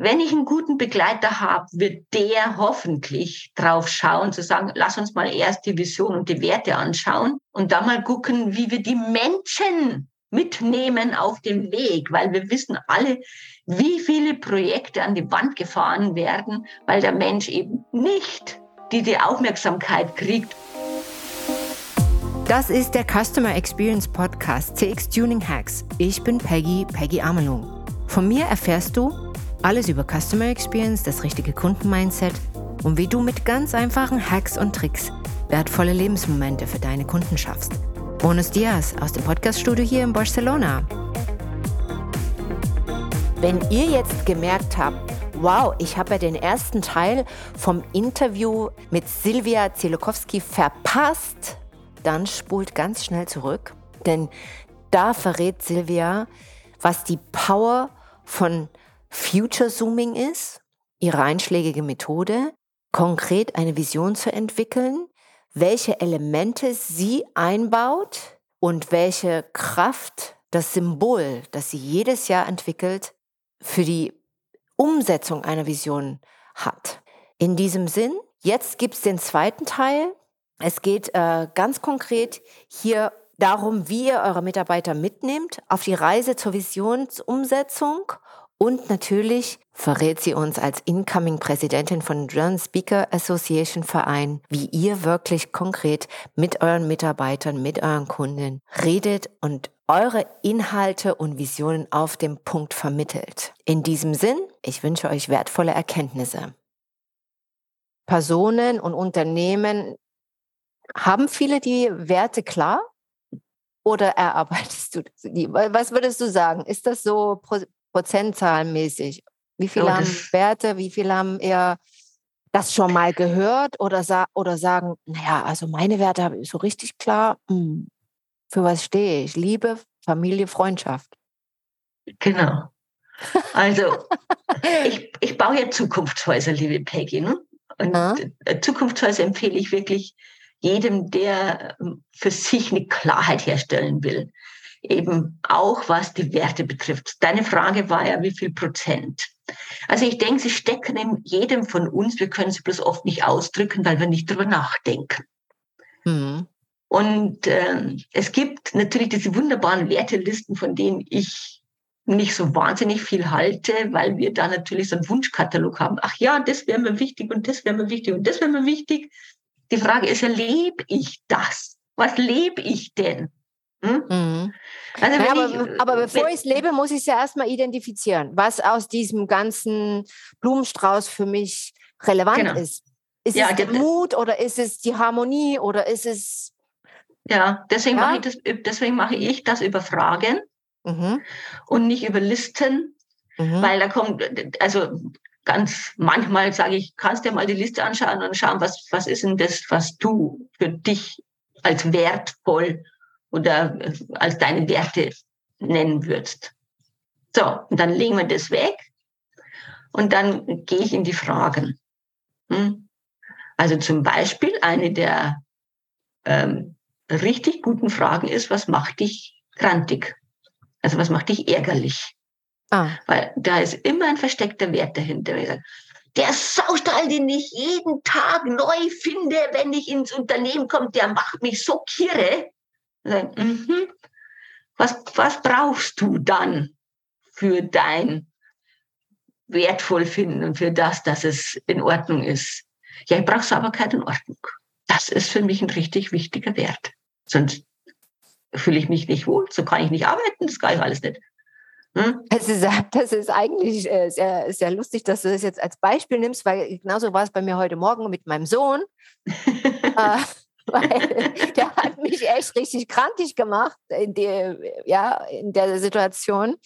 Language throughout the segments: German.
wenn ich einen guten Begleiter habe, wird der hoffentlich drauf schauen, zu sagen, lass uns mal erst die Vision und die Werte anschauen und dann mal gucken, wie wir die Menschen mitnehmen auf dem Weg, weil wir wissen alle, wie viele Projekte an die Wand gefahren werden, weil der Mensch eben nicht diese Aufmerksamkeit kriegt. Das ist der Customer Experience Podcast CX Tuning Hacks. Ich bin Peggy, Peggy Amelung. Von mir erfährst du, alles über Customer Experience, das richtige Kundenmindset und wie du mit ganz einfachen Hacks und Tricks wertvolle Lebensmomente für deine Kunden schaffst. Bonus Dias aus dem Podcaststudio hier in Barcelona. Wenn ihr jetzt gemerkt habt, wow, ich habe ja den ersten Teil vom Interview mit Silvia Zielokowski verpasst, dann spult ganz schnell zurück, denn da verrät Silvia, was die Power von Future Zooming ist, ihre einschlägige Methode, konkret eine Vision zu entwickeln, welche Elemente sie einbaut und welche Kraft das Symbol, das sie jedes Jahr entwickelt, für die Umsetzung einer Vision hat. In diesem Sinn, jetzt gibt es den zweiten Teil. Es geht äh, ganz konkret hier darum, wie ihr eure Mitarbeiter mitnehmt auf die Reise zur Visionsumsetzung und natürlich verrät sie uns als Incoming-Präsidentin von German Speaker Association Verein, wie ihr wirklich konkret mit euren Mitarbeitern, mit euren Kunden redet und eure Inhalte und Visionen auf dem Punkt vermittelt. In diesem Sinn, ich wünsche euch wertvolle Erkenntnisse. Personen und Unternehmen haben viele die Werte klar? Oder erarbeitest du die? Was würdest du sagen? Ist das so prozentzahlenmäßig? Wie viele oh, haben Werte, wie viele haben eher das schon mal gehört oder, sa oder sagen, naja, also meine Werte habe ich so richtig klar, hm, für was stehe ich? Liebe, Familie, Freundschaft. Genau. Also, ich, ich baue ja Zukunftshäuser, liebe Peggy. Ne? Und ja. Äh, Zukunftshäuser empfehle ich wirklich jedem, der ähm, für sich eine Klarheit herstellen will eben auch was die Werte betrifft. Deine Frage war ja, wie viel Prozent? Also ich denke, sie stecken in jedem von uns. Wir können sie bloß oft nicht ausdrücken, weil wir nicht drüber nachdenken. Mhm. Und äh, es gibt natürlich diese wunderbaren Wertelisten, von denen ich nicht so wahnsinnig viel halte, weil wir da natürlich so einen Wunschkatalog haben. Ach ja, das wäre mir wichtig und das wäre mir wichtig und das wäre mir wichtig. Die Frage ist ja, lebe ich das? Was lebe ich denn? Hm? Mhm. Also ja, aber, ich, aber, bevor ich es lebe, muss ich es ja erstmal identifizieren, was aus diesem ganzen Blumenstrauß für mich relevant genau. ist. Ist ja, es der Mut oder ist es die Harmonie oder ist es. Ja, deswegen, ja? Mache, ich das, deswegen mache ich das über Fragen mhm. und nicht über Listen, mhm. weil da kommt, also ganz manchmal sage ich, kannst dir mal die Liste anschauen und schauen, was, was ist denn das, was du für dich als wertvoll oder äh, als deine Werte nennen würdest. So, und dann legen wir das weg und dann gehe ich in die Fragen. Hm? Also zum Beispiel eine der ähm, richtig guten Fragen ist, was macht dich grantig? Also was macht dich ärgerlich? Ah. Weil da ist immer ein versteckter Wert dahinter. Der Saustall, den ich jeden Tag neu finde, wenn ich ins Unternehmen komme, der macht mich so kirre. Mhm. Was, was brauchst du dann für dein wertvoll finden und für das, dass es in Ordnung ist? Ja, ich brauche Sauberkeit und Ordnung. Das ist für mich ein richtig wichtiger Wert. Sonst fühle ich mich nicht wohl, so kann ich nicht arbeiten, das kann ich alles nicht. Hm? Das, ist, das ist eigentlich äh, sehr, sehr lustig, dass du das jetzt als Beispiel nimmst, weil genauso war es bei mir heute Morgen mit meinem Sohn. äh, weil der hat mich echt richtig krantig gemacht in, die, ja, in der Situation.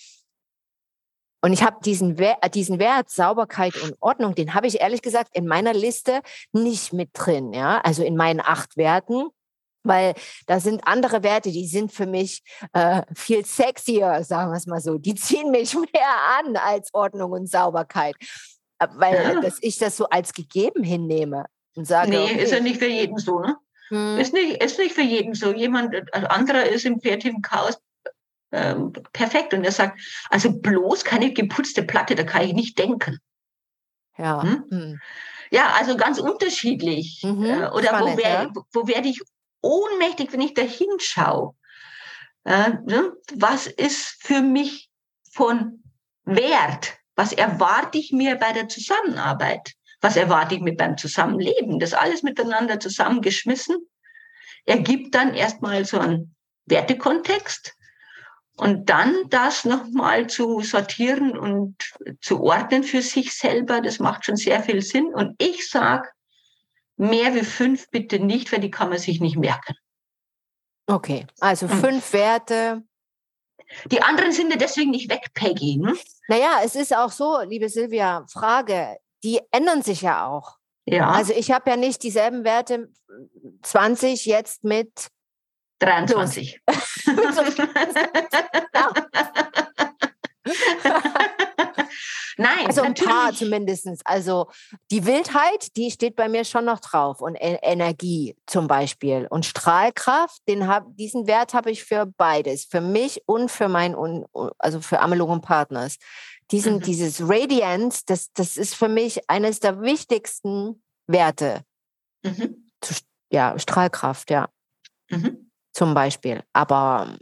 Und ich habe diesen, Wert, diesen Wert Sauberkeit und Ordnung, den habe ich ehrlich gesagt in meiner Liste nicht mit drin, ja, also in meinen acht Werten, weil da sind andere Werte, die sind für mich äh, viel sexier, sagen wir es mal so. Die ziehen mich mehr an als Ordnung und Sauberkeit, äh, weil ja. dass ich das so als gegeben hinnehme und sage. Nee, okay, ist ja nicht für jeden so, ne? Hm. Ist, nicht, ist nicht für jeden so. Jemand, ein anderer ist im kreativen Chaos ähm, perfekt. Und er sagt, also bloß keine geputzte Platte, da kann ich nicht denken. Ja. Hm? Hm. Ja, also ganz unterschiedlich. Mhm, äh, Oder spannend, wo, wär, ja. wo werde ich ohnmächtig, wenn ich da hinschaue? Äh, ne? Was ist für mich von Wert? Was erwarte ich mir bei der Zusammenarbeit? Was erwarte ich mir beim Zusammenleben? Das alles miteinander zusammengeschmissen ergibt dann erstmal so einen Wertekontext. Und dann das nochmal zu sortieren und zu ordnen für sich selber, das macht schon sehr viel Sinn. Und ich sage, mehr wie fünf bitte nicht, weil die kann man sich nicht merken. Okay, also fünf Werte. Die anderen sind ja deswegen nicht weg, Peggy. Ne? Naja, es ist auch so, liebe Silvia, Frage, die ändern sich ja auch. Ja. Also ich habe ja nicht dieselben Werte 20 jetzt mit 23. Nein, also ein natürlich. paar zumindest. Also die Wildheit, die steht bei mir schon noch drauf und e Energie zum Beispiel und Strahlkraft, den hab, diesen Wert habe ich für beides, für mich und für mein, also für Amelung und Partners. Diesen, mhm. Dieses Radiance, das, das ist für mich eines der wichtigsten Werte. Mhm. Ja, Strahlkraft, ja. Mhm. Zum Beispiel. Aber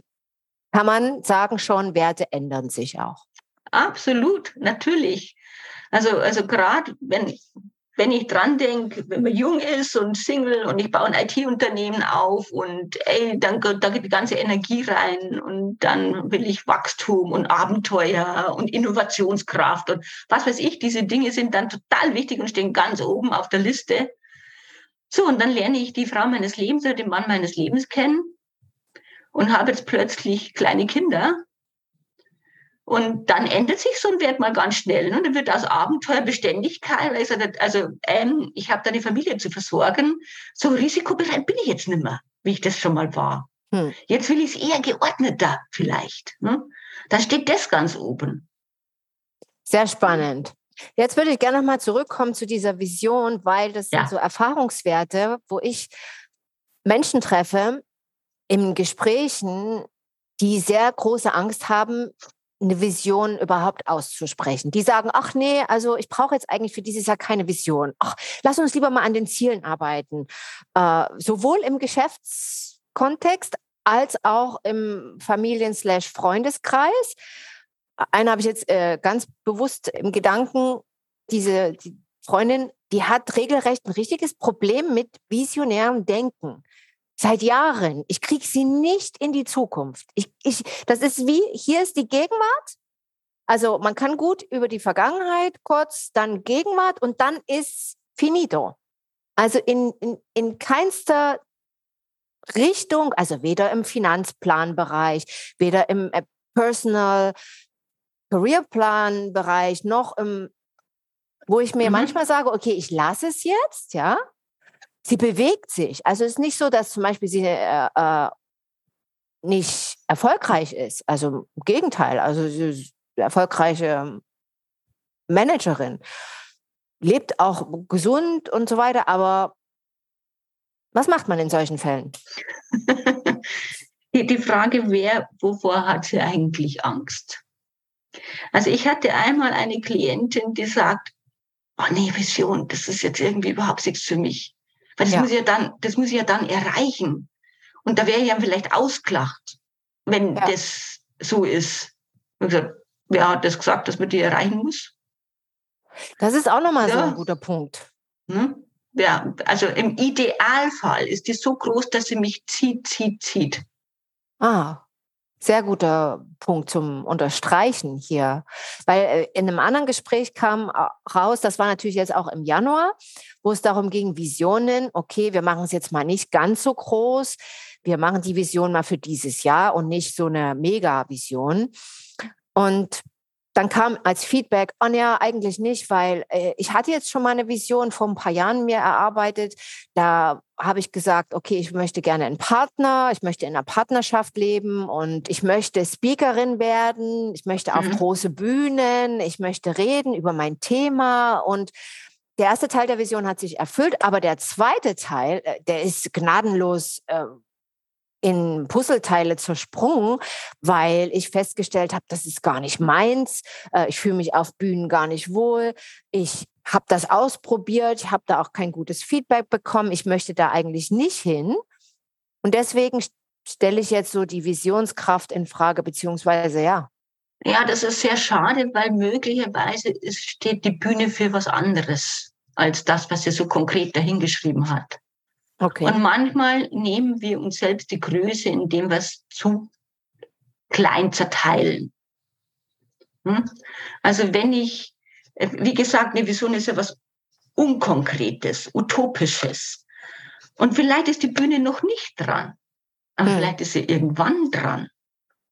kann man sagen schon, Werte ändern sich auch. Absolut, natürlich. Also, also gerade wenn, wenn ich dran denke, wenn man jung ist und Single und ich baue ein IT-Unternehmen auf und ey, dann da geht die ganze Energie rein und dann will ich Wachstum und Abenteuer und Innovationskraft und was weiß ich, diese Dinge sind dann total wichtig und stehen ganz oben auf der Liste. So, und dann lerne ich die Frau meines Lebens oder den Mann meines Lebens kennen und habe jetzt plötzlich kleine Kinder und dann ändert sich so ein Wert mal ganz schnell. Ne? Dann wird aus Abenteuer Beständigkeit. Also, also ähm, ich habe da eine Familie zu versorgen. So risikobereit bin ich jetzt nicht mehr, wie ich das schon mal war. Hm. Jetzt will ich es eher geordneter vielleicht. Ne? Da steht das ganz oben. Sehr spannend. Jetzt würde ich gerne nochmal zurückkommen zu dieser Vision, weil das ja. sind so Erfahrungswerte, wo ich Menschen treffe in Gesprächen, die sehr große Angst haben, eine Vision überhaupt auszusprechen. Die sagen, ach nee, also ich brauche jetzt eigentlich für dieses Jahr keine Vision. Ach, lass uns lieber mal an den Zielen arbeiten. Äh, sowohl im Geschäftskontext als auch im Familien-Freundeskreis. Eine habe ich jetzt äh, ganz bewusst im Gedanken, diese die Freundin, die hat regelrecht ein richtiges Problem mit visionärem Denken seit Jahren. Ich kriege sie nicht in die Zukunft. Ich, ich, das ist wie, hier ist die Gegenwart. Also man kann gut über die Vergangenheit kurz, dann Gegenwart und dann ist finito. Also in, in, in keinster Richtung, also weder im Finanzplanbereich, weder im äh, Personal Careerplan-Bereich, noch im, wo ich mir mhm. manchmal sage, okay, ich lasse es jetzt, ja, sie bewegt sich. Also es ist nicht so, dass zum Beispiel sie äh, äh, nicht erfolgreich ist. Also im Gegenteil, also sie ist eine erfolgreiche Managerin, lebt auch gesund und so weiter. Aber was macht man in solchen Fällen? die Frage, wer, wovor hat sie eigentlich Angst? Also ich hatte einmal eine Klientin, die sagt, oh nee, Vision, das ist jetzt irgendwie überhaupt nichts für mich. Weil das ja. muss ja dann, das muss ja dann erreichen. Und da wäre ja vielleicht ausgelacht, wenn ja. das so ist. Gesagt, wer hat das gesagt, dass man die erreichen muss? Das ist auch nochmal ja. so ein guter Punkt. Hm? Ja, also im Idealfall ist die so groß, dass sie mich zieht, zieht, zieht. Ah, sehr guter Punkt zum Unterstreichen hier. Weil äh, in einem anderen Gespräch kam raus, das war natürlich jetzt auch im Januar, wo es darum ging, Visionen, okay, wir machen es jetzt mal nicht ganz so groß, wir machen die Vision mal für dieses Jahr und nicht so eine Mega-Vision. Und dann kam als Feedback, oh ja, eigentlich nicht, weil äh, ich hatte jetzt schon mal eine Vision vor ein paar Jahren mir erarbeitet. Da habe ich gesagt, okay, ich möchte gerne einen Partner, ich möchte in einer Partnerschaft leben und ich möchte Speakerin werden, ich möchte auf mhm. große Bühnen, ich möchte reden über mein Thema und der erste Teil der Vision hat sich erfüllt, aber der zweite Teil, äh, der ist gnadenlos äh, in Puzzleteile zersprungen, weil ich festgestellt habe, das ist gar nicht meins. Äh, ich fühle mich auf Bühnen gar nicht wohl. Ich habe das ausprobiert, ich habe da auch kein gutes Feedback bekommen. Ich möchte da eigentlich nicht hin. Und deswegen stelle ich jetzt so die Visionskraft in Frage, beziehungsweise ja. Ja, das ist sehr schade, weil möglicherweise steht die Bühne für was anderes als das, was er so konkret dahingeschrieben hat. Okay. Und manchmal nehmen wir uns selbst die Größe, indem wir es zu klein zerteilen. Hm? Also wenn ich, äh, wie gesagt, eine Vision ist ja was Unkonkretes, Utopisches. Und vielleicht ist die Bühne noch nicht dran, aber hm. vielleicht ist sie irgendwann dran.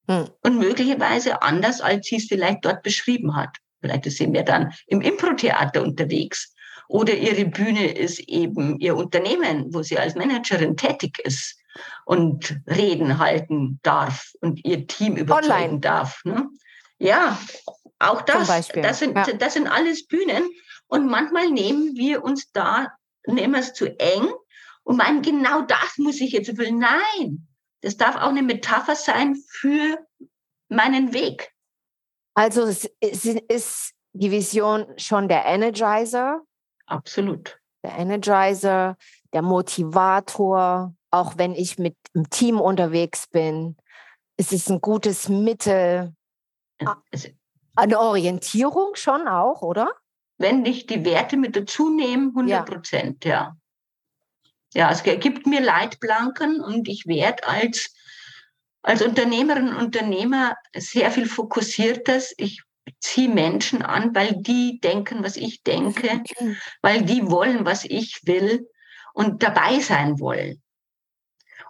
Hm. Und möglicherweise anders, als sie es vielleicht dort beschrieben hat. Vielleicht ist sie mehr dann im Impro-Theater unterwegs oder ihre Bühne ist eben ihr Unternehmen, wo sie als Managerin tätig ist und Reden halten darf und ihr Team überzeugen Online. darf. Ne? Ja, auch das, das sind, ja. das sind alles Bühnen. Und manchmal nehmen wir uns da, nehmen es zu eng und meinen, genau das muss ich jetzt erfüllen. Nein, das darf auch eine Metapher sein für meinen Weg. Also ist die Vision schon der Energizer, Absolut. Der Energizer, der Motivator, auch wenn ich mit dem Team unterwegs bin. Es ist ein gutes Mittel. Eine Orientierung schon auch, oder? Wenn ich die Werte mit dazu nehme, 100 Prozent, ja. ja. Ja, es gibt mir Leitplanken und ich werde als, als Unternehmerin und Unternehmer sehr viel fokussiertes. Ich ziehe Menschen an, weil die denken, was ich denke, weil die wollen, was ich will und dabei sein wollen.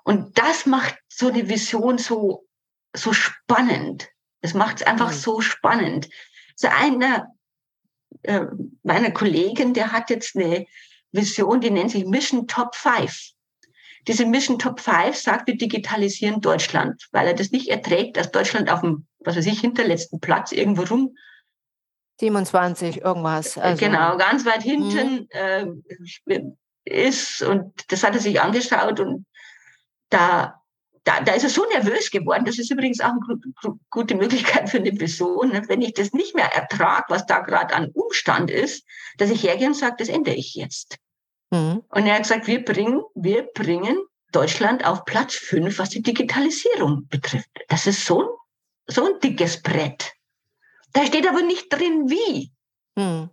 Und das macht so eine Vision so, so spannend. Das macht es einfach so spannend. So einer äh, meiner Kollegen, der hat jetzt eine Vision, die nennt sich Mission Top 5. Diese Mission Top 5 sagt, wir digitalisieren Deutschland, weil er das nicht erträgt, dass Deutschland auf dem, was weiß ich, hinterletzten Platz irgendwo rum 27, irgendwas. Äh, also. Genau, ganz weit hinten mhm. äh, ist und das hat er sich angeschaut und da, da, da ist er so nervös geworden. Das ist übrigens auch eine gute Möglichkeit für eine Person, ne? wenn ich das nicht mehr ertrage, was da gerade an Umstand ist, dass ich hergehe und sage, das ändere ich jetzt. Mhm. Und er hat gesagt, wir bringen, wir bringen Deutschland auf Platz fünf, was die Digitalisierung betrifft. Das ist so ein, so ein dickes Brett. Da steht aber nicht drin, wie. Mhm.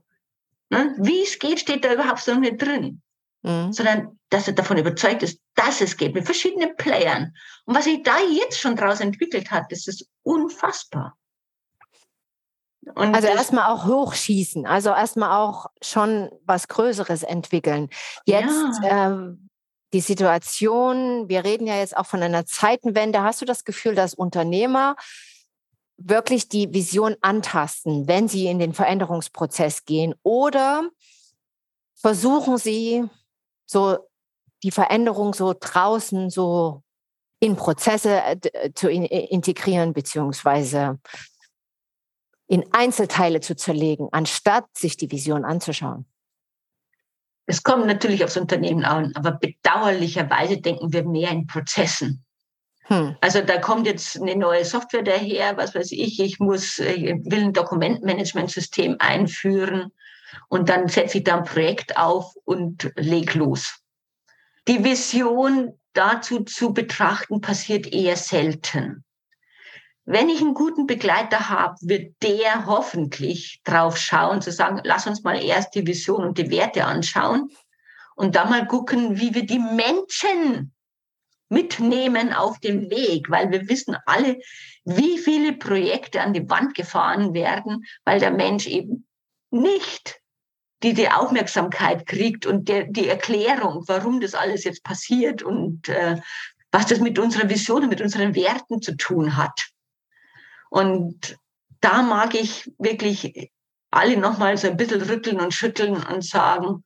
Wie es geht, steht da überhaupt so nicht drin. Mhm. Sondern, dass er davon überzeugt ist, dass es geht mit verschiedenen Playern. Und was sich da jetzt schon draus entwickelt hat, das ist unfassbar. Und also erstmal auch hochschießen, also erstmal auch schon was Größeres entwickeln. Jetzt ja. ähm, die Situation, wir reden ja jetzt auch von einer Zeitenwende. Hast du das Gefühl, dass Unternehmer wirklich die Vision antasten, wenn sie in den Veränderungsprozess gehen? Oder versuchen sie so die Veränderung so draußen so in Prozesse äh, äh, zu integrieren, beziehungsweise in Einzelteile zu zerlegen, anstatt sich die Vision anzuschauen? Es kommt natürlich aufs Unternehmen an, aber bedauerlicherweise denken wir mehr in Prozessen. Hm. Also da kommt jetzt eine neue Software daher, was weiß ich, ich muss, ich will ein Dokumentmanagementsystem einführen und dann setze ich da ein Projekt auf und leg los. Die Vision dazu zu betrachten passiert eher selten. Wenn ich einen guten Begleiter habe, wird der hoffentlich drauf schauen, zu sagen, lass uns mal erst die Vision und die Werte anschauen und dann mal gucken, wie wir die Menschen mitnehmen auf dem Weg, weil wir wissen alle, wie viele Projekte an die Wand gefahren werden, weil der Mensch eben nicht die die Aufmerksamkeit kriegt und der, die Erklärung, warum das alles jetzt passiert und äh, was das mit unserer Vision und mit unseren Werten zu tun hat. Und da mag ich wirklich alle nochmal so ein bisschen rütteln und schütteln und sagen,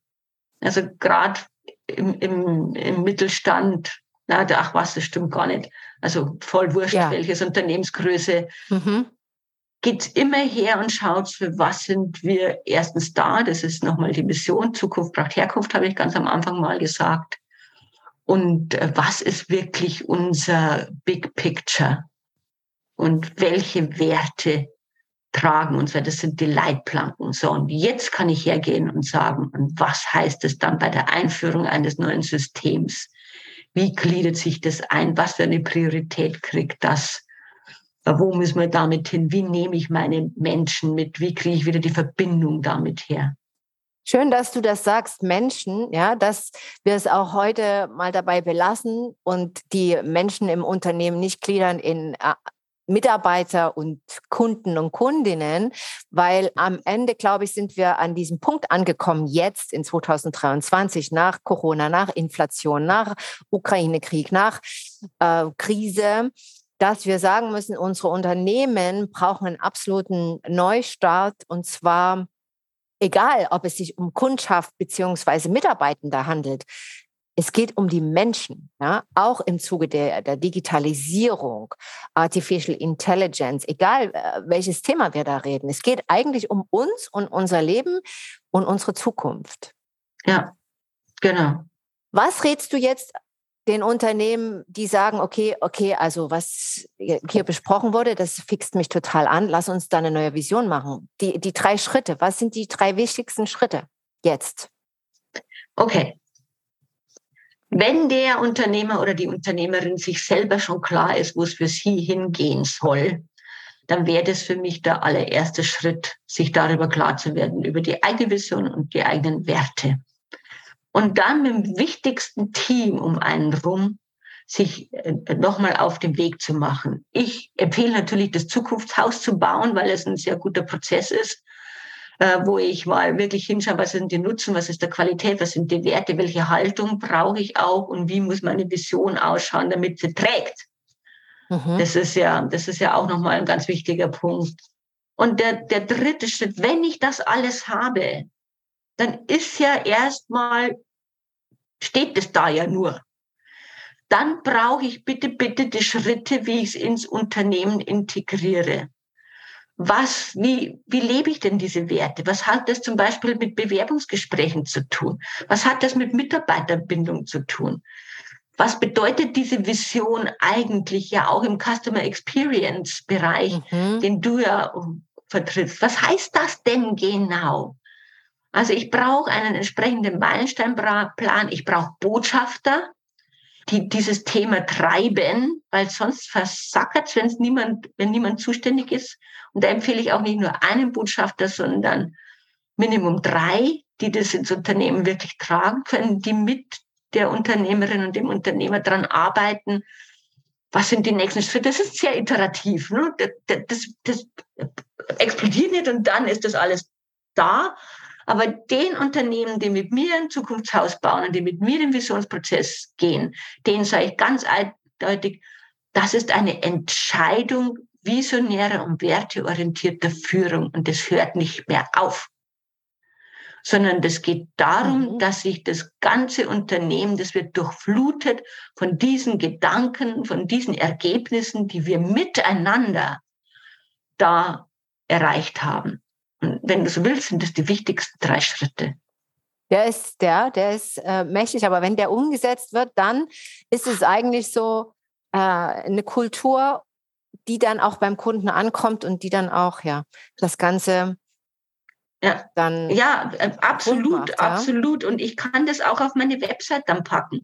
also gerade im, im, im Mittelstand na, ach was, das stimmt gar nicht. Also voll wurscht, ja. welches Unternehmensgröße. Mhm. Geht immer her und schaut, für was sind wir erstens da. Das ist nochmal die Mission. Zukunft braucht Herkunft, habe ich ganz am Anfang mal gesagt. Und äh, was ist wirklich unser Big Picture? Und welche Werte tragen uns? Weil das sind die Leitplanken. So, und jetzt kann ich hergehen und sagen, und was heißt es dann bei der Einführung eines neuen Systems? Wie gliedert sich das ein? Was für eine Priorität kriegt das? Wo müssen wir damit hin? Wie nehme ich meine Menschen mit? Wie kriege ich wieder die Verbindung damit her? Schön, dass du das sagst, Menschen, ja, dass wir es auch heute mal dabei belassen und die Menschen im Unternehmen nicht gliedern in äh, Mitarbeiter und Kunden und Kundinnen, weil am Ende, glaube ich, sind wir an diesem Punkt angekommen, jetzt in 2023, nach Corona, nach Inflation, nach Ukraine-Krieg, nach äh, Krise, dass wir sagen müssen, unsere Unternehmen brauchen einen absoluten Neustart und zwar egal, ob es sich um Kundschaft beziehungsweise Mitarbeitende handelt. Es geht um die Menschen, ja? auch im Zuge der, der Digitalisierung, Artificial Intelligence, egal äh, welches Thema wir da reden. Es geht eigentlich um uns und unser Leben und unsere Zukunft. Ja, genau. Was rätst du jetzt den Unternehmen, die sagen, okay, okay, also was hier besprochen wurde, das fixt mich total an, lass uns da eine neue Vision machen. Die, die drei Schritte, was sind die drei wichtigsten Schritte jetzt? Okay. Wenn der Unternehmer oder die Unternehmerin sich selber schon klar ist, wo es für sie hingehen soll, dann wäre das für mich der allererste Schritt, sich darüber klar zu werden, über die eigene Vision und die eigenen Werte und dann mit dem wichtigsten Team um einen rum sich äh, nochmal auf den Weg zu machen. Ich empfehle natürlich, das Zukunftshaus zu bauen, weil es ein sehr guter Prozess ist, wo ich mal wirklich hinschaue, was sind die Nutzen, was ist der Qualität, was sind die Werte, welche Haltung brauche ich auch und wie muss meine Vision ausschauen, damit sie trägt. Mhm. Das ist ja, das ist ja auch nochmal ein ganz wichtiger Punkt. Und der, der dritte Schritt, wenn ich das alles habe, dann ist ja erstmal, steht es da ja nur. Dann brauche ich bitte, bitte die Schritte, wie ich es ins Unternehmen integriere. Was, wie, wie lebe ich denn diese Werte? Was hat das zum Beispiel mit Bewerbungsgesprächen zu tun? Was hat das mit Mitarbeiterbindung zu tun? Was bedeutet diese Vision eigentlich ja auch im Customer Experience Bereich, mhm. den du ja vertrittst? Was heißt das denn genau? Also ich brauche einen entsprechenden Meilensteinplan, ich brauche Botschafter, die dieses Thema treiben, weil sonst versackert wenn es niemand, wenn niemand zuständig ist. Und da empfehle ich auch nicht nur einen Botschafter, sondern Minimum drei, die das ins Unternehmen wirklich tragen können, die mit der Unternehmerin und dem Unternehmer dran arbeiten. Was sind die nächsten Schritte? Das ist sehr iterativ. Ne? Das, das, das explodiert nicht und dann ist das alles da, aber den Unternehmen, die mit mir ein Zukunftshaus bauen und die mit mir den Visionsprozess gehen, denen sage ich ganz eindeutig, das ist eine Entscheidung visionärer und werteorientierter Führung und das hört nicht mehr auf. Sondern das geht darum, mhm. dass sich das ganze Unternehmen, das wird durchflutet von diesen Gedanken, von diesen Ergebnissen, die wir miteinander da erreicht haben wenn du so willst, sind das die wichtigsten drei Schritte. Der ist der, der ist äh, mächtig, aber wenn der umgesetzt wird, dann ist es eigentlich so äh, eine Kultur, die dann auch beim Kunden ankommt und die dann auch ja das Ganze ja, dann ja, äh, absolut, macht, ja? absolut. Und ich kann das auch auf meine Website dann packen.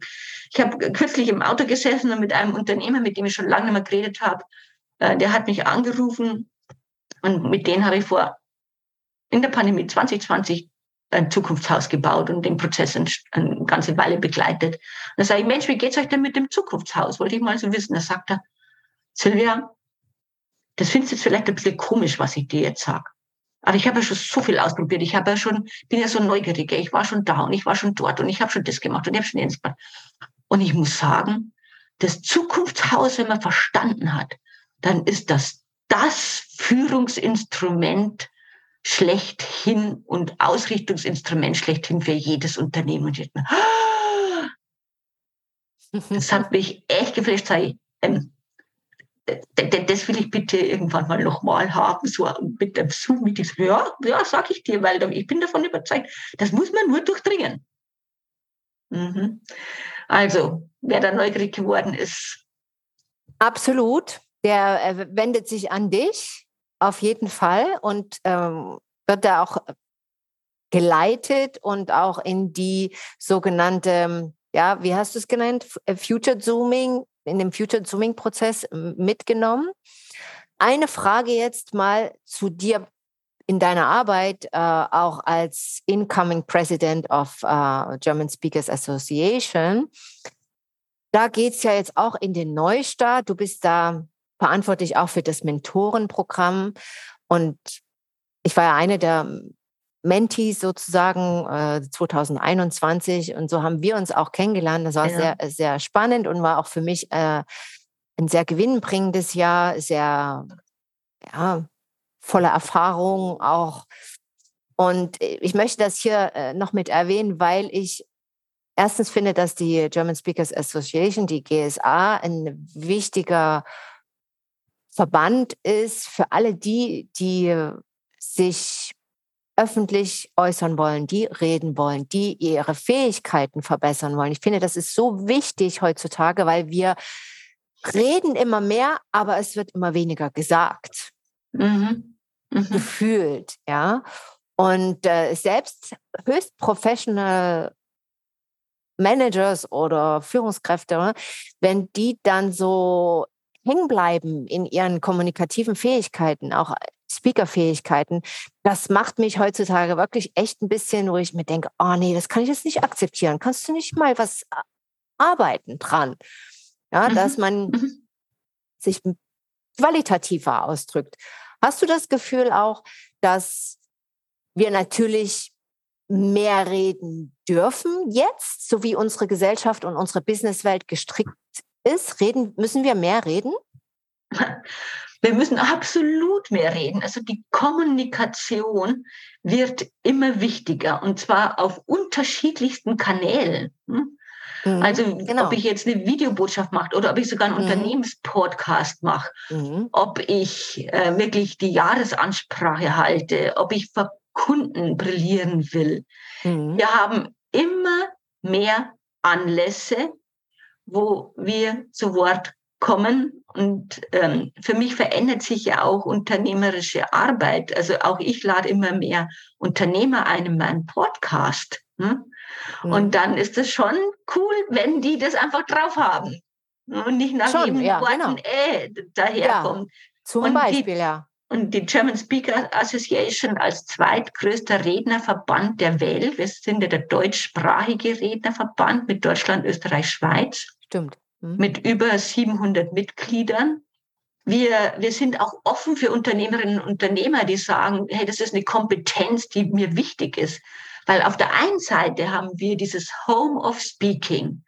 Ich habe kürzlich im Auto gesessen und mit einem Unternehmer, mit dem ich schon lange nicht mehr geredet habe, äh, der hat mich angerufen und mit denen habe ich vor in der Pandemie 2020 ein Zukunftshaus gebaut und den Prozess eine ganze Weile begleitet. Und da sage ich, Mensch, wie geht's euch denn mit dem Zukunftshaus? Wollte ich mal so wissen. Da sagt er, Silvia, das findest du jetzt vielleicht ein bisschen komisch, was ich dir jetzt sage. Aber ich habe ja schon so viel ausprobiert. Ich habe ja schon, bin ja so neugierig. Ich war schon da und ich war schon dort und ich habe schon das gemacht und ich habe schon das gemacht. Und ich muss sagen, das Zukunftshaus, wenn man verstanden hat, dann ist das das Führungsinstrument schlechthin und Ausrichtungsinstrument schlechthin für jedes Unternehmen. Und jetzt, das hat mich echt geflasht. Sag ich, ähm, das will ich bitte irgendwann mal nochmal haben, so mit dem Zoom-Meeting. Ja, ja, sag ich dir, weil ich bin davon überzeugt, das muss man nur durchdringen. Mhm. Also, wer da neugierig geworden ist. Absolut. Der äh, wendet sich an dich auf jeden Fall und ähm, wird da auch geleitet und auch in die sogenannte, ja, wie hast du es genannt, äh, Future Zooming, in dem Future Zooming Prozess mitgenommen. Eine Frage jetzt mal zu dir in deiner Arbeit, äh, auch als Incoming President of uh, German Speakers Association. Da geht es ja jetzt auch in den Neustart. Du bist da verantwortlich auch für das Mentorenprogramm. Und ich war ja eine der Mentees sozusagen äh, 2021 und so haben wir uns auch kennengelernt. Das war ja. sehr, sehr spannend und war auch für mich äh, ein sehr gewinnbringendes Jahr, sehr ja, voller Erfahrung auch. Und ich möchte das hier äh, noch mit erwähnen, weil ich erstens finde, dass die German Speakers Association, die GSA, ein wichtiger Verband ist für alle die, die sich öffentlich äußern wollen, die reden wollen, die ihre Fähigkeiten verbessern wollen. Ich finde, das ist so wichtig heutzutage, weil wir reden immer mehr, aber es wird immer weniger gesagt. Mhm. Mhm. Gefühlt, ja. Und äh, selbst höchst professional Managers oder Führungskräfte, wenn die dann so hängen bleiben in ihren kommunikativen Fähigkeiten, auch Speaker-Fähigkeiten, das macht mich heutzutage wirklich echt ein bisschen, wo ich mir denke, oh nee, das kann ich jetzt nicht akzeptieren. Kannst du nicht mal was arbeiten dran? Ja, mhm. dass man mhm. sich qualitativer ausdrückt. Hast du das Gefühl auch, dass wir natürlich mehr reden dürfen jetzt, so wie unsere Gesellschaft und unsere Businesswelt gestrickt ist? Reden, müssen wir mehr reden? Wir müssen absolut mehr reden. Also die Kommunikation wird immer wichtiger und zwar auf unterschiedlichsten Kanälen. Hm? Mhm, also genau. ob ich jetzt eine Videobotschaft mache oder ob ich sogar einen mhm. Unternehmenspodcast mache, mhm. ob ich äh, wirklich die Jahresansprache halte, ob ich vor Kunden brillieren will. Mhm. Wir haben immer mehr Anlässe, wo wir zu Wort kommen. Und ähm, für mich verändert sich ja auch unternehmerische Arbeit. Also auch ich lade immer mehr Unternehmer ein in meinen Podcast. Hm? Mhm. Und dann ist es schon cool, wenn die das einfach drauf haben. Und nicht nach schon, jedem ja, Worten genau. äh daherkommt. Ja, zum und Beispiel, die, ja. Und die German Speaker Association als zweitgrößter Rednerverband der Welt. Wir sind ja der deutschsprachige Rednerverband mit Deutschland, Österreich, Schweiz. Stimmt mhm. mit über 700 Mitgliedern. Wir, wir sind auch offen für Unternehmerinnen und Unternehmer, die sagen, hey, das ist eine Kompetenz, die mir wichtig ist. Weil auf der einen Seite haben wir dieses Home of Speaking,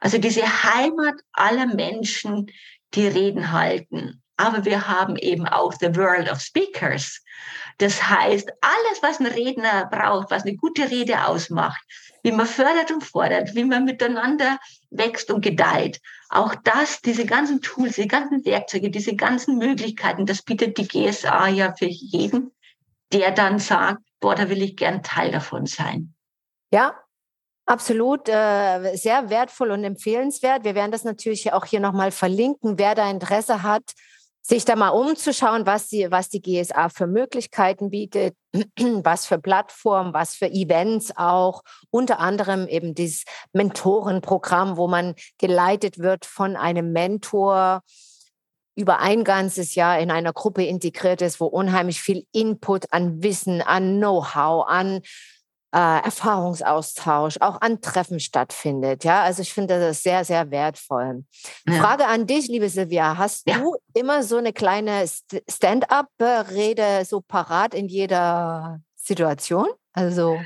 also diese Heimat aller Menschen, die Reden halten. Aber wir haben eben auch the World of Speakers. Das heißt, alles, was ein Redner braucht, was eine gute Rede ausmacht, wie man fördert und fordert, wie man miteinander wächst und gedeiht. Auch das, diese ganzen Tools, diese ganzen Werkzeuge, diese ganzen Möglichkeiten, das bietet die GSA ja für jeden, der dann sagt, boah, da will ich gern Teil davon sein. Ja, Absolut, äh, sehr wertvoll und empfehlenswert. Wir werden das natürlich auch hier nochmal verlinken. Wer da Interesse hat, sich da mal umzuschauen, was die, was die GSA für Möglichkeiten bietet, was für Plattformen, was für Events auch, unter anderem eben dieses Mentorenprogramm, wo man geleitet wird von einem Mentor über ein ganzes Jahr in einer Gruppe integriert ist, wo unheimlich viel Input an Wissen, an Know-how, an äh, Erfahrungsaustausch, auch an Treffen stattfindet. Ja, also ich finde das sehr, sehr wertvoll. Ja. Frage an dich, liebe Silvia, hast ja. du immer so eine kleine Stand-up-Rede so parat in jeder Situation? Also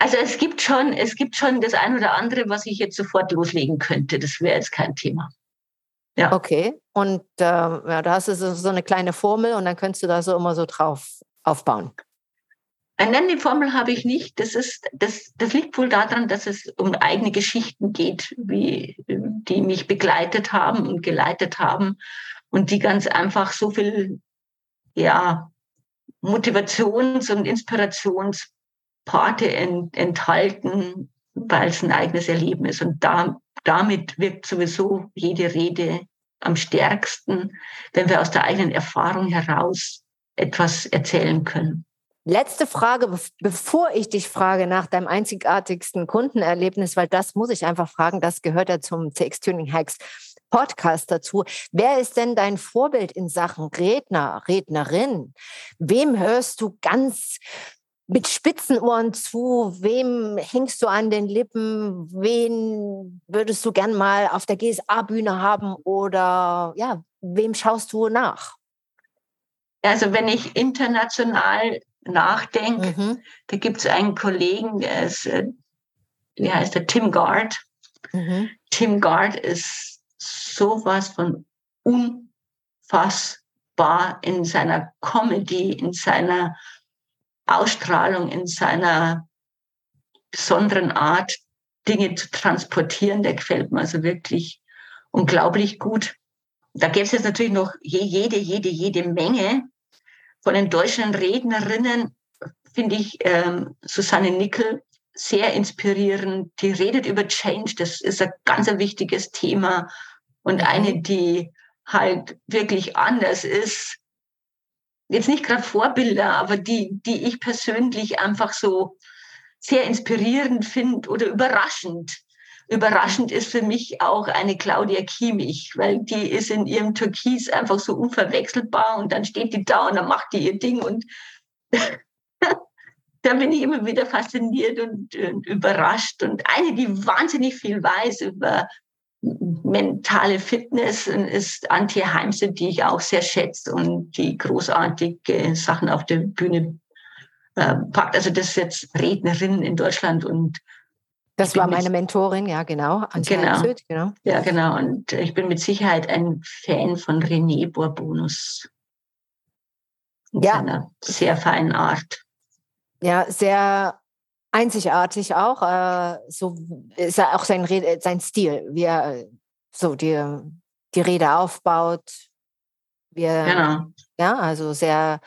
also es gibt schon, es gibt schon das ein oder andere, was ich jetzt sofort loslegen könnte. Das wäre jetzt kein Thema. Ja. Okay. Und äh, ja, da hast du so, so eine kleine Formel und dann könntest du da so immer so drauf aufbauen. Nein, die Formel habe ich nicht. Das, ist, das, das liegt wohl daran, dass es um eigene Geschichten geht, wie, die mich begleitet haben und geleitet haben und die ganz einfach so viel ja, Motivations- und Inspirationsparte ent, enthalten, weil es ein eigenes Erleben ist. Und da, damit wirkt sowieso jede Rede am stärksten, wenn wir aus der eigenen Erfahrung heraus etwas erzählen können. Letzte Frage, bevor ich dich frage nach deinem einzigartigsten Kundenerlebnis, weil das muss ich einfach fragen, das gehört ja zum CX Tuning Hacks Podcast dazu. Wer ist denn dein Vorbild in Sachen Redner, Rednerin? Wem hörst du ganz mit spitzen Ohren zu? Wem hängst du an den Lippen? Wen würdest du gern mal auf der GSA-Bühne haben? Oder ja, wem schaust du nach? Also wenn ich international nachdenke, mhm. da gibt es einen Kollegen, der ist, äh, wie heißt der, Tim Gard. Mhm. Tim Gard ist sowas von unfassbar in seiner Comedy, in seiner Ausstrahlung, in seiner besonderen Art, Dinge zu transportieren. Der gefällt mir also wirklich unglaublich gut. Da gäbe es jetzt natürlich noch jede, jede, jede Menge von den deutschen Rednerinnen, finde ich ähm, Susanne Nickel sehr inspirierend. Die redet über Change, das ist ein ganz ein wichtiges Thema und mhm. eine, die halt wirklich anders ist. Jetzt nicht gerade Vorbilder, aber die, die ich persönlich einfach so sehr inspirierend finde oder überraschend. Überraschend ist für mich auch eine Claudia Kiemich, weil die ist in ihrem Türkis einfach so unverwechselbar und dann steht die da und dann macht die ihr Ding und da bin ich immer wieder fasziniert und, und, überrascht. Und eine, die wahnsinnig viel weiß über mentale Fitness, ist Antje Heimse, die ich auch sehr schätze und die großartige Sachen auf der Bühne äh, packt. Also das ist jetzt Rednerin in Deutschland und das war meine Mentorin, ja, genau. Genau. Heimsöd, genau. Ja, genau. Und ich bin mit Sicherheit ein Fan von René Bourbonus. In ja. seiner sehr feinen Art. Ja, sehr einzigartig auch. Äh, so ist ja auch sein, Rede, sein Stil, wie er so die, die Rede aufbaut. Wie er, genau. Ja, also sehr,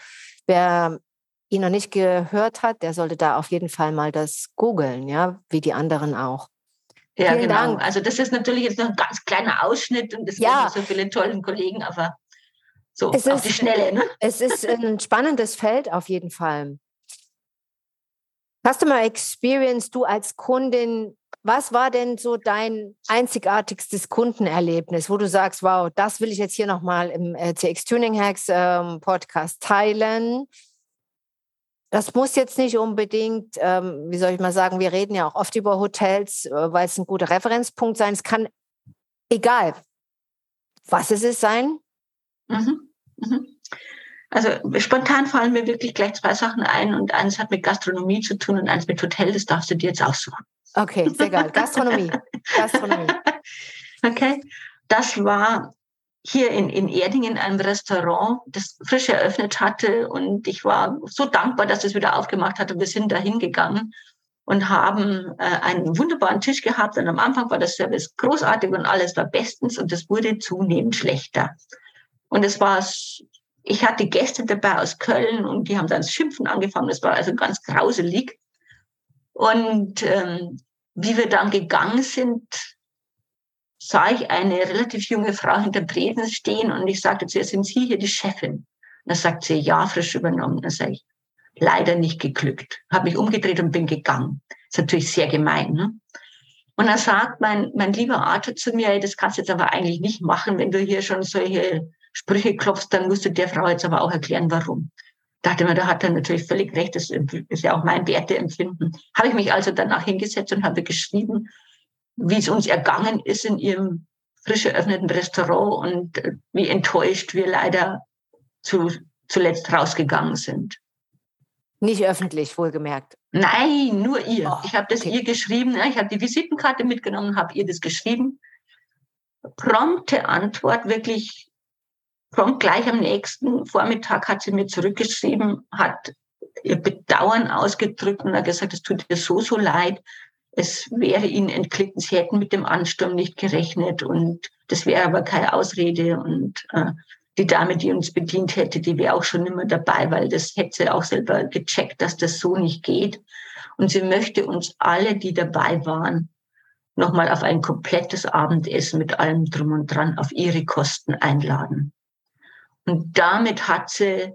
wer ihn noch nicht gehört hat, der sollte da auf jeden Fall mal das googeln, ja, wie die anderen auch. Ja, Vielen genau. Dank. Also das ist natürlich jetzt noch ein ganz kleiner Ausschnitt und es ja. gibt so viele tolle Kollegen, aber so es auf ist, die Schnelle. Ne? Es ist ein spannendes Feld auf jeden Fall. Customer Experience, du als Kundin, was war denn so dein einzigartigstes Kundenerlebnis, wo du sagst, wow, das will ich jetzt hier nochmal im äh, CX Tuning Hacks ähm, Podcast teilen? Das muss jetzt nicht unbedingt, ähm, wie soll ich mal sagen, wir reden ja auch oft über Hotels, äh, weil es ein guter Referenzpunkt sein. Es kann egal, was es ist sein. Mhm. Mhm. Also spontan fallen mir wirklich gleich zwei Sachen ein und eines hat mit Gastronomie zu tun und eines mit Hotel, das darfst du dir jetzt aussuchen. Okay, sehr geil. Gastronomie. Gastronomie. Okay. Das war hier in, in Erdingen einem Restaurant, das frisch eröffnet hatte und ich war so dankbar, dass es wieder aufgemacht hat und wir sind da hingegangen und haben äh, einen wunderbaren Tisch gehabt und am Anfang war das Service großartig und alles war bestens und es wurde zunehmend schlechter. Und es war ich hatte Gäste dabei aus Köln und die haben dann Schimpfen angefangen. Das war also ganz grauselig. Und ähm, wie wir dann gegangen sind, sah ich eine relativ junge Frau hinter Tresen stehen und ich sagte zu ihr, sind Sie hier die Chefin? Und dann sagt sie, ja, frisch übernommen. Dann sage ich, leider nicht geglückt. Habe mich umgedreht und bin gegangen. Ist natürlich sehr gemein. Ne? Und dann sagt mein, mein lieber Arthur zu mir, das kannst du jetzt aber eigentlich nicht machen, wenn du hier schon solche Sprüche klopfst, dann musst du der Frau jetzt aber auch erklären, warum. Dachte mir, da hat er natürlich völlig recht, das ist ja auch mein Werteempfinden. Habe ich mich also danach hingesetzt und habe geschrieben, wie es uns ergangen ist in ihrem frisch eröffneten Restaurant und äh, wie enttäuscht wir leider zu, zuletzt rausgegangen sind. Nicht öffentlich, wohlgemerkt. Nein, nur ihr. Oh, ich habe das okay. ihr geschrieben. Ich habe die Visitenkarte mitgenommen, habe ihr das geschrieben. Prompte Antwort, wirklich prompt gleich am nächsten Vormittag hat sie mir zurückgeschrieben, hat ihr Bedauern ausgedrückt und hat gesagt, es tut ihr so, so leid. Es wäre ihnen entglitten, sie hätten mit dem Ansturm nicht gerechnet und das wäre aber keine Ausrede und äh, die Dame, die uns bedient hätte, die wäre auch schon immer dabei, weil das hätte sie auch selber gecheckt, dass das so nicht geht. Und sie möchte uns alle, die dabei waren, nochmal auf ein komplettes Abendessen mit allem drum und dran auf ihre Kosten einladen. Und damit hat sie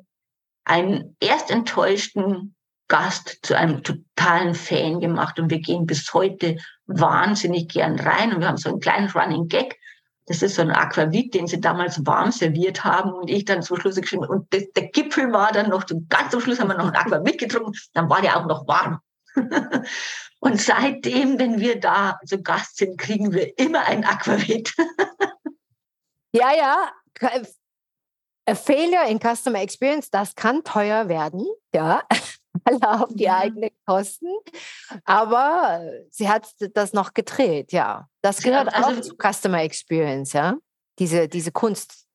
einen erst enttäuschten Gast zu einem totalen Fan gemacht und wir gehen bis heute wahnsinnig gern rein und wir haben so einen kleinen Running Gag. Das ist so ein Aquavit, den sie damals warm serviert haben und ich dann zum Schluss geschrieben und das, der Gipfel war dann noch, ganz zum Schluss haben wir noch ein Aquavit getrunken, dann war der auch noch warm. und seitdem, wenn wir da zu Gast sind, kriegen wir immer ein Aquavit. ja, ja, A Failure in Customer Experience, das kann teuer werden, ja, alle auf die ja. eigenen Kosten. Aber sie hat das noch gedreht, ja. Das gehört also, auch zu Customer Experience, ja. Diese, diese Kunst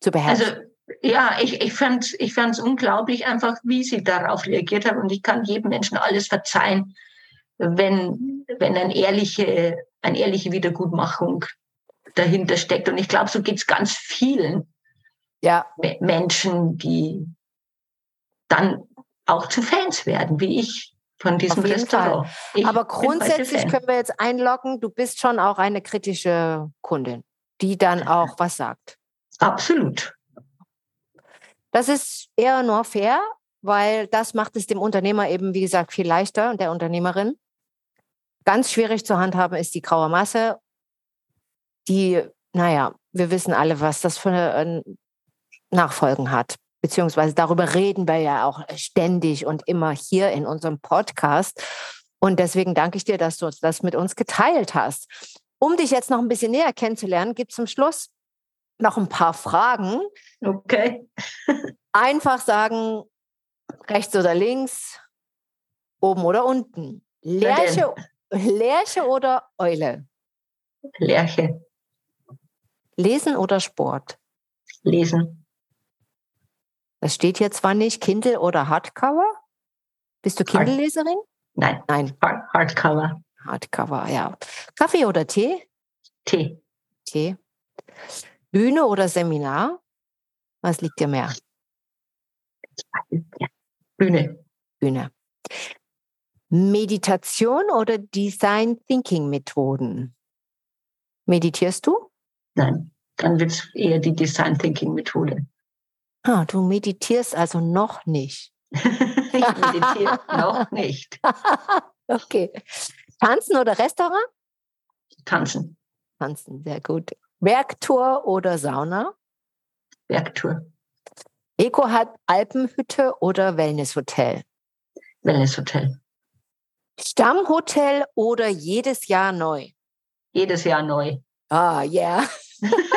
zu beherrschen. Also, ja, ich, ich fand es ich fand's unglaublich einfach, wie sie darauf reagiert hat. Und ich kann jedem Menschen alles verzeihen, wenn, wenn eine ehrliche, eine ehrliche Wiedergutmachung dahinter steckt. Und ich glaube, so geht es ganz vielen ja. Menschen, die dann auch zu Fans werden, wie ich von diesem Restaurant. Aber grundsätzlich können wir jetzt einloggen, du bist schon auch eine kritische Kundin, die dann auch was sagt. Absolut. Das ist eher nur fair, weil das macht es dem Unternehmer eben, wie gesagt, viel leichter und der Unternehmerin. Ganz schwierig zu handhaben ist die graue Masse, die, naja, wir wissen alle, was das für eine, Nachfolgen hat. Beziehungsweise darüber reden wir ja auch ständig und immer hier in unserem Podcast. Und deswegen danke ich dir, dass du das mit uns geteilt hast. Um dich jetzt noch ein bisschen näher kennenzulernen, gibt es zum Schluss noch ein paar Fragen. Okay. Einfach sagen, rechts oder links, oben oder unten. Lerche, Lerche oder Eule? Lerche. Lesen oder Sport? Lesen. Das steht hier zwar nicht, Kindle oder Hardcover. Bist du Kindle-Leserin? Nein. Nein. Hardcover. Hardcover, ja. Kaffee oder Tee? Tee. Tee. Bühne oder Seminar? Was liegt dir mehr? Bühne. Bühne. Meditation oder Design Thinking Methoden? Meditierst du? Nein, dann wird es eher die Design Thinking Methode. Ah, du meditierst also noch nicht. ich meditiere noch nicht. okay. Tanzen oder Restaurant? Tanzen. Tanzen, sehr gut. Werktour oder Sauna? Werktour. Eco-Alpenhütte oder Wellnesshotel? Wellnesshotel. Stammhotel oder jedes Jahr neu? Jedes Jahr neu. Ah, ja. Yeah.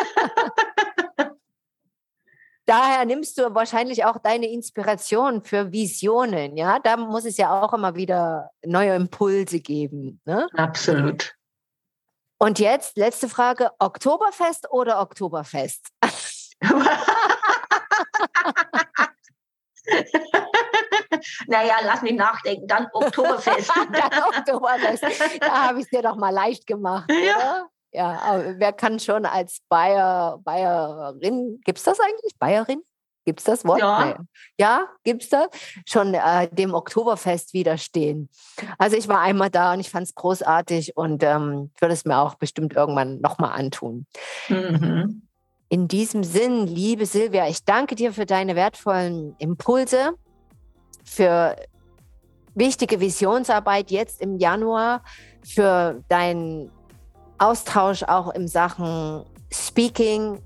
daher nimmst du wahrscheinlich auch deine Inspiration für Visionen, ja? Da muss es ja auch immer wieder neue Impulse geben. Ne? Absolut. Und jetzt, letzte Frage, Oktoberfest oder Oktoberfest? naja, lass mich nachdenken, dann Oktoberfest. dann Oktoberfest. Da habe ich es dir doch mal leicht gemacht, ja. Ja, aber wer kann schon als Bayer, Bayerin, gibt es das eigentlich? Bayerin? Gibt es das Wort? Ja. Ja, gibt es das? Schon äh, dem Oktoberfest widerstehen. Also ich war einmal da und ich fand es großartig und ähm, würde es mir auch bestimmt irgendwann nochmal antun. Mhm. In diesem Sinn, liebe Silvia, ich danke dir für deine wertvollen Impulse, für wichtige Visionsarbeit jetzt im Januar, für dein Austausch auch in Sachen Speaking,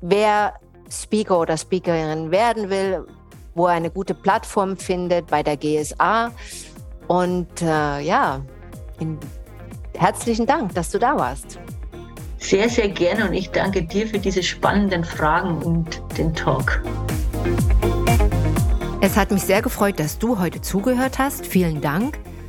wer Speaker oder Speakerin werden will, wo er eine gute Plattform findet bei der GSA. Und äh, ja, herzlichen Dank, dass du da warst. Sehr, sehr gerne und ich danke dir für diese spannenden Fragen und den Talk. Es hat mich sehr gefreut, dass du heute zugehört hast. Vielen Dank.